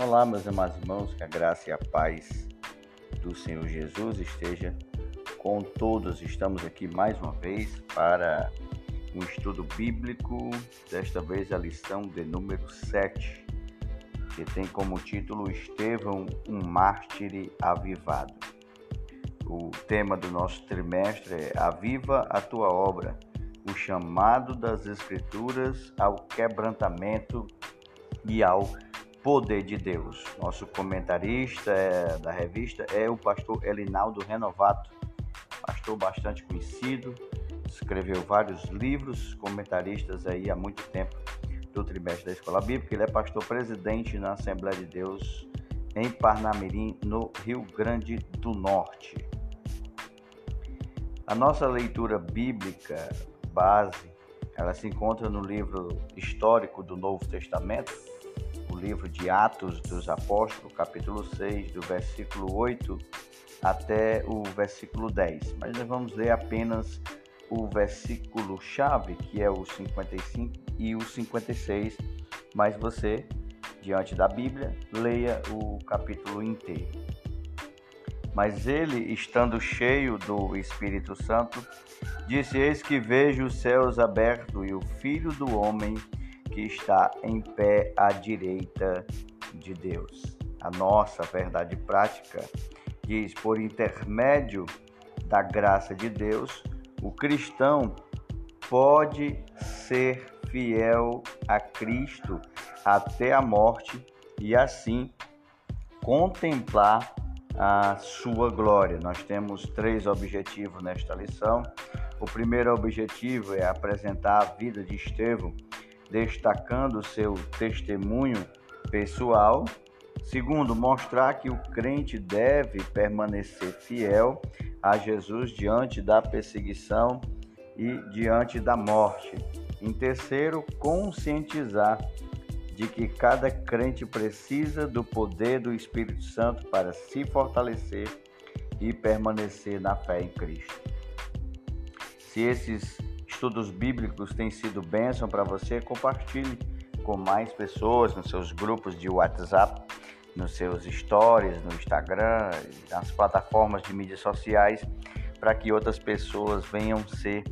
Olá, meus amados irmãos, que a graça e a paz do Senhor Jesus esteja com todos. Estamos aqui mais uma vez para um estudo bíblico, desta vez a lição de número 7, que tem como título Estevão, um mártir avivado. O tema do nosso trimestre é Aviva a tua obra, o chamado das Escrituras ao quebrantamento e ao Poder de Deus. Nosso comentarista é, da revista é o pastor Elinaldo Renovato, pastor bastante conhecido, escreveu vários livros, comentaristas aí há muito tempo do trimestre da Escola Bíblica. Ele é pastor presidente na Assembleia de Deus em Parnamirim, no Rio Grande do Norte. A nossa leitura bíblica base, ela se encontra no livro histórico do Novo Testamento, livro de Atos dos Apóstolos, capítulo 6, do versículo 8 até o versículo 10. Mas nós vamos ler apenas o versículo chave, que é o 55 e o 56, mas você, diante da Bíblia, leia o capítulo inteiro. Mas ele, estando cheio do Espírito Santo, disse: Eis que vejo os céus abertos e o Filho do Homem que está em pé à direita de Deus. A nossa verdade prática diz: por intermédio da graça de Deus, o cristão pode ser fiel a Cristo até a morte e assim contemplar a sua glória. Nós temos três objetivos nesta lição. O primeiro objetivo é apresentar a vida de Estevão destacando seu testemunho pessoal. Segundo, mostrar que o crente deve permanecer fiel a Jesus diante da perseguição e diante da morte. Em terceiro, conscientizar de que cada crente precisa do poder do Espírito Santo para se fortalecer e permanecer na fé em Cristo. Se esses estudos bíblicos têm sido bênção para você, compartilhe com mais pessoas nos seus grupos de WhatsApp, nos seus stories, no Instagram, nas plataformas de mídias sociais, para que outras pessoas venham ser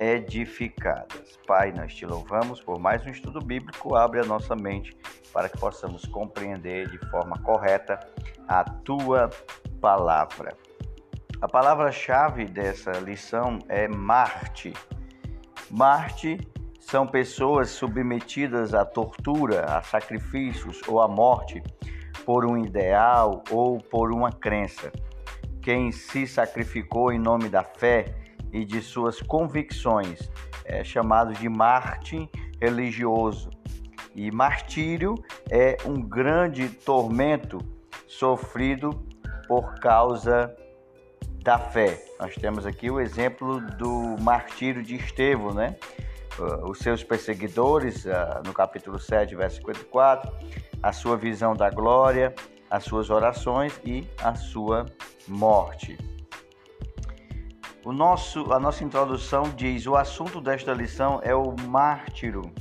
edificadas. Pai, nós te louvamos por mais um estudo bíblico. Abre a nossa mente para que possamos compreender de forma correta a tua palavra. A palavra-chave dessa lição é Marte Marte são pessoas submetidas à tortura, a sacrifícios ou à morte por um ideal ou por uma crença. Quem se sacrificou em nome da fé e de suas convicções é chamado de Marte religioso. E martírio é um grande tormento sofrido por causa da fé. Nós temos aqui o exemplo do martírio de Estevão, né? Uh, os seus perseguidores, uh, no capítulo 7, verso 54, a sua visão da glória, as suas orações e a sua morte. O nosso, a nossa introdução diz: o assunto desta lição é o mártiro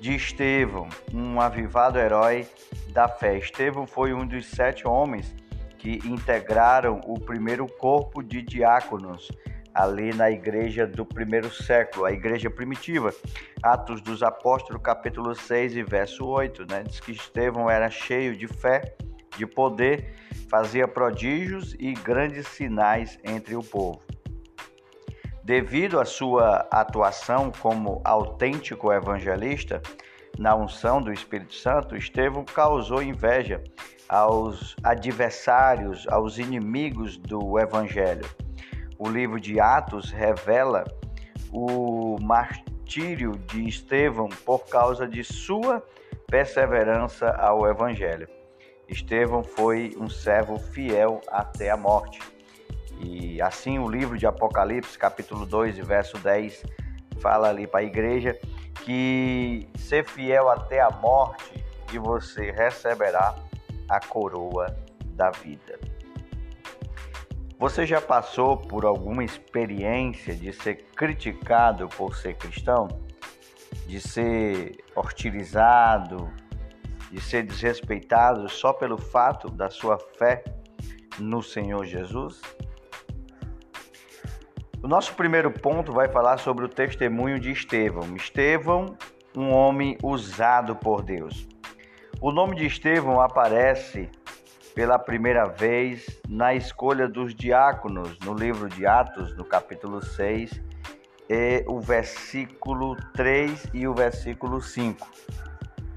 de Estevão, um avivado herói da fé. Estevão foi um dos sete homens que integraram o primeiro corpo de diáconos ali na igreja do primeiro século, a igreja primitiva. Atos dos Apóstolos, capítulo 6 e verso 8, né? Diz que Estevão era cheio de fé, de poder, fazia prodígios e grandes sinais entre o povo. Devido à sua atuação como autêntico evangelista, na unção do Espírito Santo, Estevão causou inveja aos adversários, aos inimigos do Evangelho. O livro de Atos revela o martírio de Estevão por causa de sua perseverança ao Evangelho. Estevão foi um servo fiel até a morte. E assim o livro de Apocalipse, capítulo 2, verso 10, fala ali para a igreja que ser fiel até a morte e você receberá a coroa da vida. Você já passou por alguma experiência de ser criticado por ser cristão? De ser hostilizado de ser desrespeitado só pelo fato da sua fé no Senhor Jesus? O nosso primeiro ponto vai falar sobre o testemunho de Estevão. Estevão, um homem usado por Deus. O nome de Estevão aparece pela primeira vez na escolha dos diáconos no livro de Atos, no capítulo 6, e o versículo 3 e o versículo 5.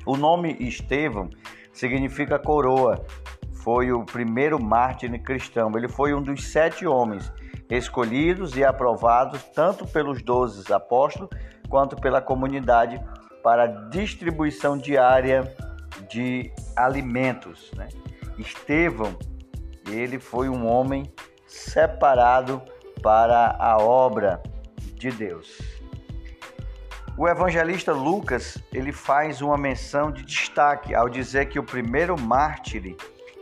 O nome Estevão significa coroa. Foi o primeiro mártir cristão. Ele foi um dos sete homens escolhidos e aprovados tanto pelos doze apóstolos quanto pela comunidade para distribuição diária de alimentos. Né? Estevão, ele foi um homem separado para a obra de Deus. O evangelista Lucas, ele faz uma menção de destaque ao dizer que o primeiro mártir,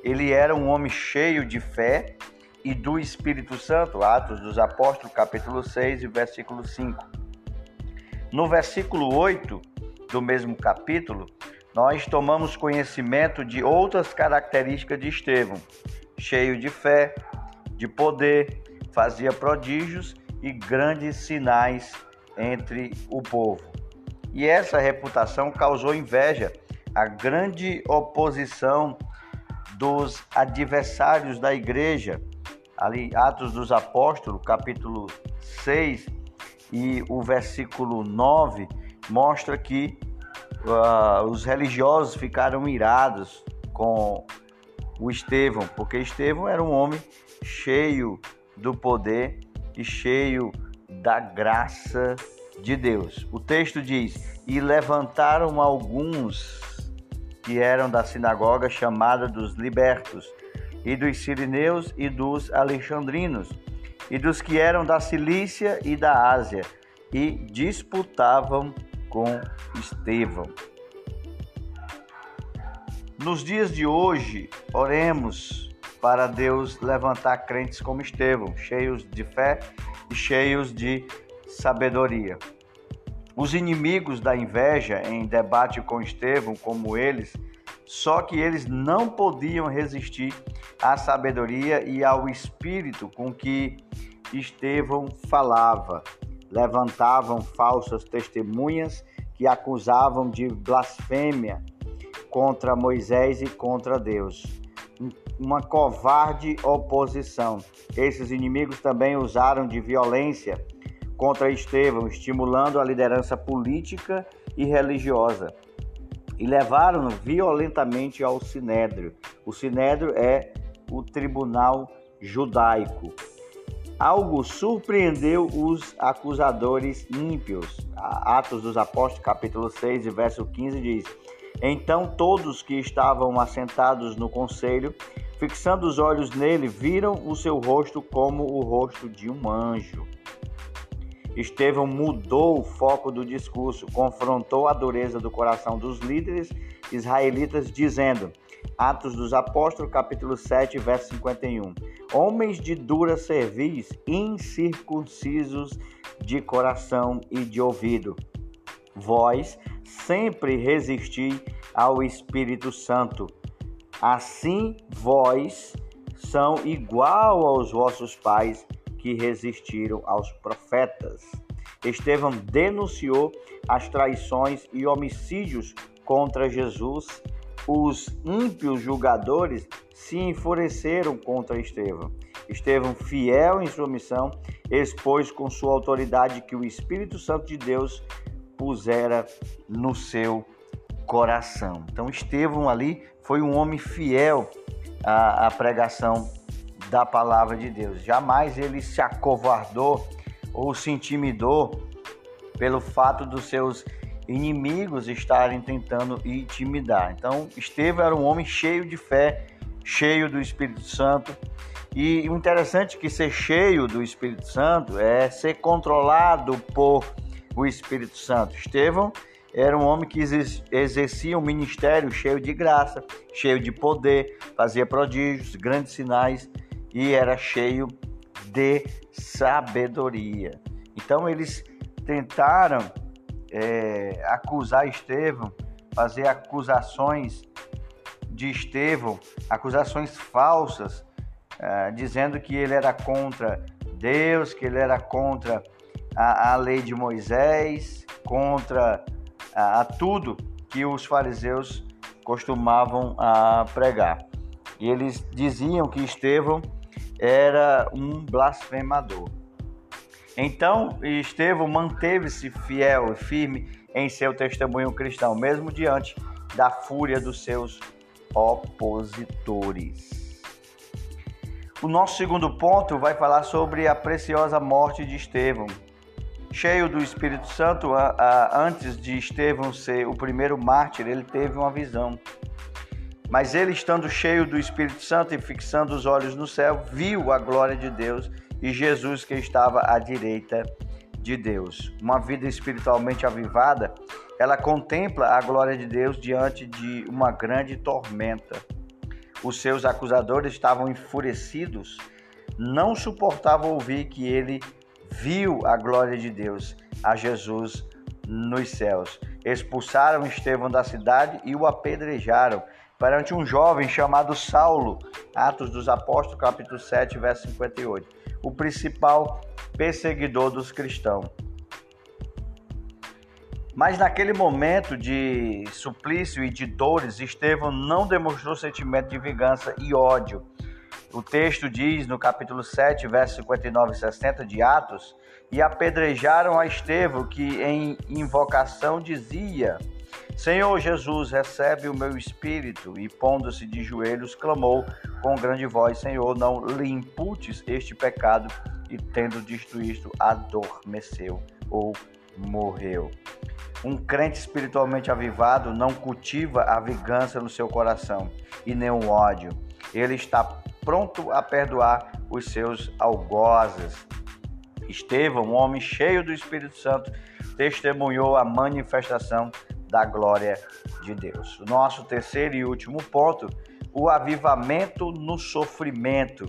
ele era um homem cheio de fé e do Espírito Santo, Atos dos Apóstolos, capítulo 6 e versículo 5. No versículo 8 do mesmo capítulo, nós tomamos conhecimento de outras características de Estevão: cheio de fé, de poder, fazia prodígios e grandes sinais entre o povo. E essa reputação causou inveja, a grande oposição dos adversários da igreja ali Atos dos Apóstolos, capítulo 6 e o versículo 9 mostra que uh, os religiosos ficaram irados com o Estevão, porque Estevão era um homem cheio do poder e cheio da graça de Deus. O texto diz: E levantaram alguns que eram da sinagoga chamada dos libertos, e dos sirineus e dos alexandrinos, e dos que eram da Cilícia e da Ásia, e disputavam com Estevão. Nos dias de hoje, oremos para Deus levantar crentes como Estevão, cheios de fé e cheios de sabedoria. Os inimigos da inveja, em debate com Estevão, como eles, só que eles não podiam resistir à sabedoria e ao espírito com que Estevão falava. Levantavam falsas testemunhas que acusavam de blasfêmia contra Moisés e contra Deus. Uma covarde oposição. Esses inimigos também usaram de violência contra Estevão, estimulando a liderança política e religiosa e levaram-no violentamente ao Sinédrio. O Sinédrio é o tribunal judaico. Algo surpreendeu os acusadores ímpios. Atos dos Apóstolos, capítulo 6, verso 15 diz: Então todos que estavam assentados no conselho, fixando os olhos nele, viram o seu rosto como o rosto de um anjo. Estevão mudou o foco do discurso, confrontou a dureza do coração dos líderes israelitas, dizendo: Atos dos Apóstolos, capítulo 7, verso 51. Homens de dura cerviz, incircuncisos de coração e de ouvido. Vós sempre resisti ao Espírito Santo. Assim vós são igual aos vossos pais que resistiram aos profetas. Estevão denunciou as traições e homicídios contra Jesus. Os ímpios julgadores se enfureceram contra Estevão. Estevão, fiel em sua missão, expôs com sua autoridade que o Espírito Santo de Deus pusera no seu coração. Então, Estevão ali foi um homem fiel à, à pregação da palavra de Deus. Jamais ele se acovardou ou se intimidou pelo fato dos seus inimigos estarem tentando intimidar. Então, Estevão era um homem cheio de fé, cheio do Espírito Santo. E o interessante é que ser cheio do Espírito Santo é ser controlado por o Espírito Santo. Estevão era um homem que exercia um ministério cheio de graça, cheio de poder, fazia prodígios, grandes sinais e era cheio de sabedoria. Então eles tentaram é, acusar Estevão, fazer acusações de Estevão, acusações falsas, uh, dizendo que ele era contra Deus, que ele era contra a, a lei de Moisés, contra a, a, tudo que os fariseus costumavam a pregar. E eles diziam que Estevão era um blasfemador. Então, Estevão manteve-se fiel e firme em seu testemunho cristão, mesmo diante da fúria dos seus opositores. O nosso segundo ponto vai falar sobre a preciosa morte de Estevão. Cheio do Espírito Santo, antes de Estevão ser o primeiro mártir, ele teve uma visão. Mas ele, estando cheio do Espírito Santo e fixando os olhos no céu, viu a glória de Deus e Jesus que estava à direita de Deus. Uma vida espiritualmente avivada, ela contempla a glória de Deus diante de uma grande tormenta. Os seus acusadores estavam enfurecidos, não suportavam ouvir que ele viu a glória de Deus, a Jesus nos céus. Expulsaram Estevão da cidade e o apedrejaram perante um jovem chamado Saulo. Atos dos Apóstolos, capítulo 7, verso 58. O principal perseguidor dos cristãos. Mas naquele momento de suplício e de dores, Estevão não demonstrou sentimento de vingança e ódio. O texto diz no capítulo 7, versos 59 e 60 de Atos: E apedrejaram a Estevão, que em invocação dizia: Senhor Jesus, recebe o meu espírito. E pondo-se de joelhos, clamou com grande voz: Senhor, não lhe imputes este pecado e tendo dito isto, adormeceu ou morreu. Um crente espiritualmente avivado não cultiva a vingança no seu coração e nem o ódio. Ele está pronto a perdoar os seus algozes. Estevão, um homem cheio do Espírito Santo, testemunhou a manifestação da glória de Deus. Nosso terceiro e último ponto, o avivamento no sofrimento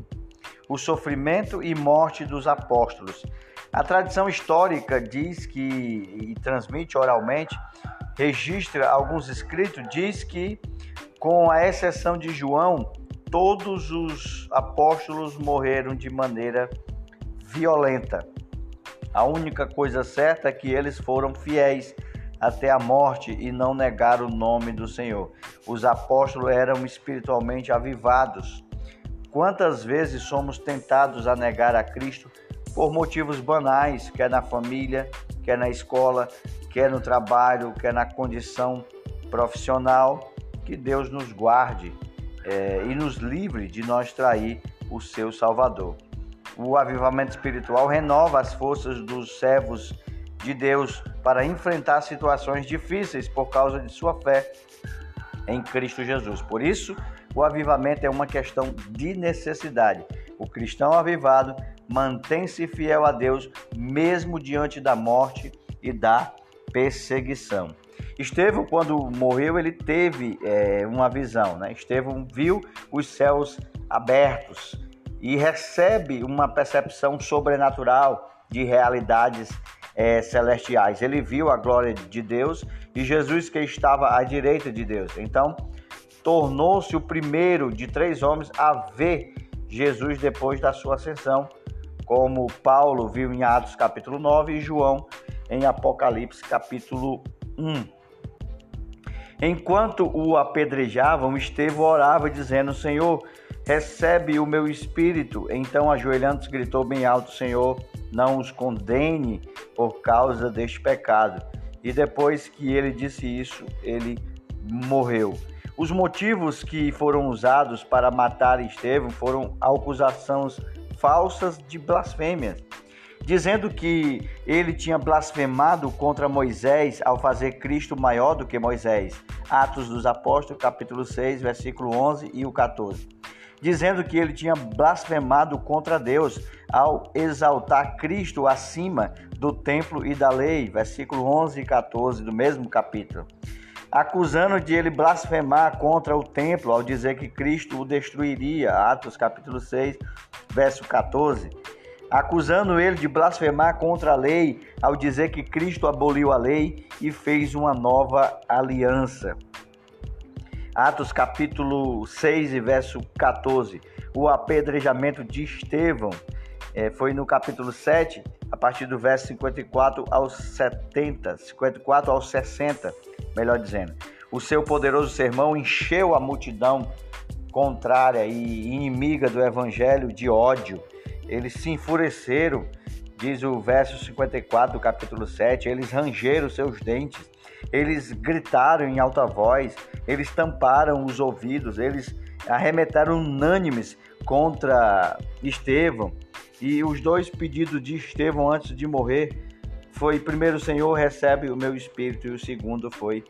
o sofrimento e morte dos apóstolos. A tradição histórica diz que, e transmite oralmente, registra alguns escritos, diz que, com a exceção de João, todos os apóstolos morreram de maneira violenta. A única coisa certa é que eles foram fiéis até a morte e não negaram o nome do Senhor. Os apóstolos eram espiritualmente avivados Quantas vezes somos tentados a negar a Cristo por motivos banais, quer na família, quer na escola, quer no trabalho, quer na condição profissional? Que Deus nos guarde é, e nos livre de nós trair o seu Salvador. O avivamento espiritual renova as forças dos servos de Deus para enfrentar situações difíceis por causa de sua fé em Cristo Jesus. Por isso, o avivamento é uma questão de necessidade. O cristão avivado mantém-se fiel a Deus mesmo diante da morte e da perseguição. Estevão, quando morreu, ele teve é, uma visão. Né? Estevão viu os céus abertos e recebe uma percepção sobrenatural de realidades é, celestiais. Ele viu a glória de Deus e Jesus que estava à direita de Deus. Então, tornou-se o primeiro de três homens a ver Jesus depois da sua ascensão, como Paulo viu em Atos capítulo 9 e João em Apocalipse capítulo 1. Enquanto o apedrejavam, Estevão orava dizendo: Senhor, recebe o meu espírito. Então, ajoelhando-se, gritou bem alto: Senhor, não os condene por causa deste pecado. E depois que ele disse isso, ele morreu. Os motivos que foram usados para matar Estevão foram acusações falsas de blasfêmia, dizendo que ele tinha blasfemado contra Moisés ao fazer Cristo maior do que Moisés. Atos dos Apóstolos, capítulo 6, versículo 11 e o 14. Dizendo que ele tinha blasfemado contra Deus ao exaltar Cristo acima do templo e da lei, versículo 11 e 14 do mesmo capítulo acusando de ele blasfemar contra o templo ao dizer que Cristo o destruiria, Atos capítulo 6, verso 14. Acusando ele de blasfemar contra a lei ao dizer que Cristo aboliu a lei e fez uma nova aliança. Atos capítulo 6 e verso 14. O apedrejamento de Estevão é, foi no capítulo 7, a partir do verso 54 aos 70, 54 aos 60, melhor dizendo. O seu poderoso sermão encheu a multidão contrária e inimiga do evangelho de ódio. Eles se enfureceram, diz o verso 54 do capítulo 7, eles rangeram seus dentes, eles gritaram em alta voz, eles tamparam os ouvidos, eles arremetaram unânimes contra Estevão. E os dois pedidos de Estevão antes de morrer foi primeiro, Senhor, recebe o meu espírito, e o segundo foi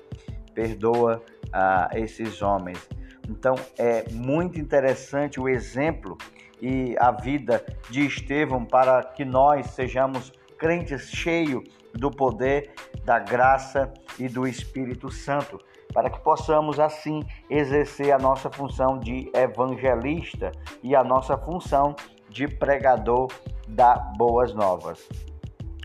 perdoa a esses homens. Então é muito interessante o exemplo e a vida de Estevão para que nós sejamos crentes cheios do poder, da graça e do Espírito Santo, para que possamos assim exercer a nossa função de evangelista e a nossa função de pregador da boas novas.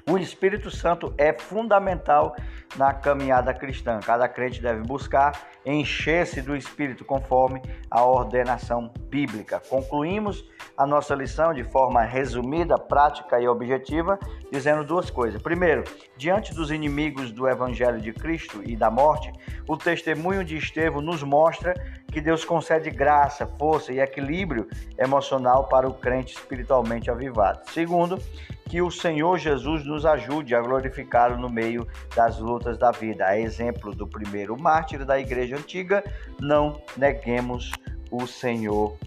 O Espírito Santo é fundamental na caminhada cristã. Cada crente deve buscar encher-se do Espírito conforme a ordenação bíblica. Concluímos a nossa lição de forma resumida, prática e objetiva, dizendo duas coisas. Primeiro, diante dos inimigos do Evangelho de Cristo e da morte, o testemunho de Estevão nos mostra que Deus concede graça, força e equilíbrio emocional para o crente espiritualmente avivado. Segundo, que o Senhor Jesus nos ajude a glorificá-lo no meio das lutas da vida. A exemplo do primeiro mártir da igreja antiga, não neguemos o Senhor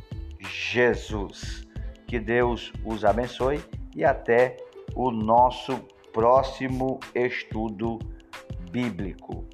Jesus. Que Deus os abençoe e até o nosso próximo estudo bíblico.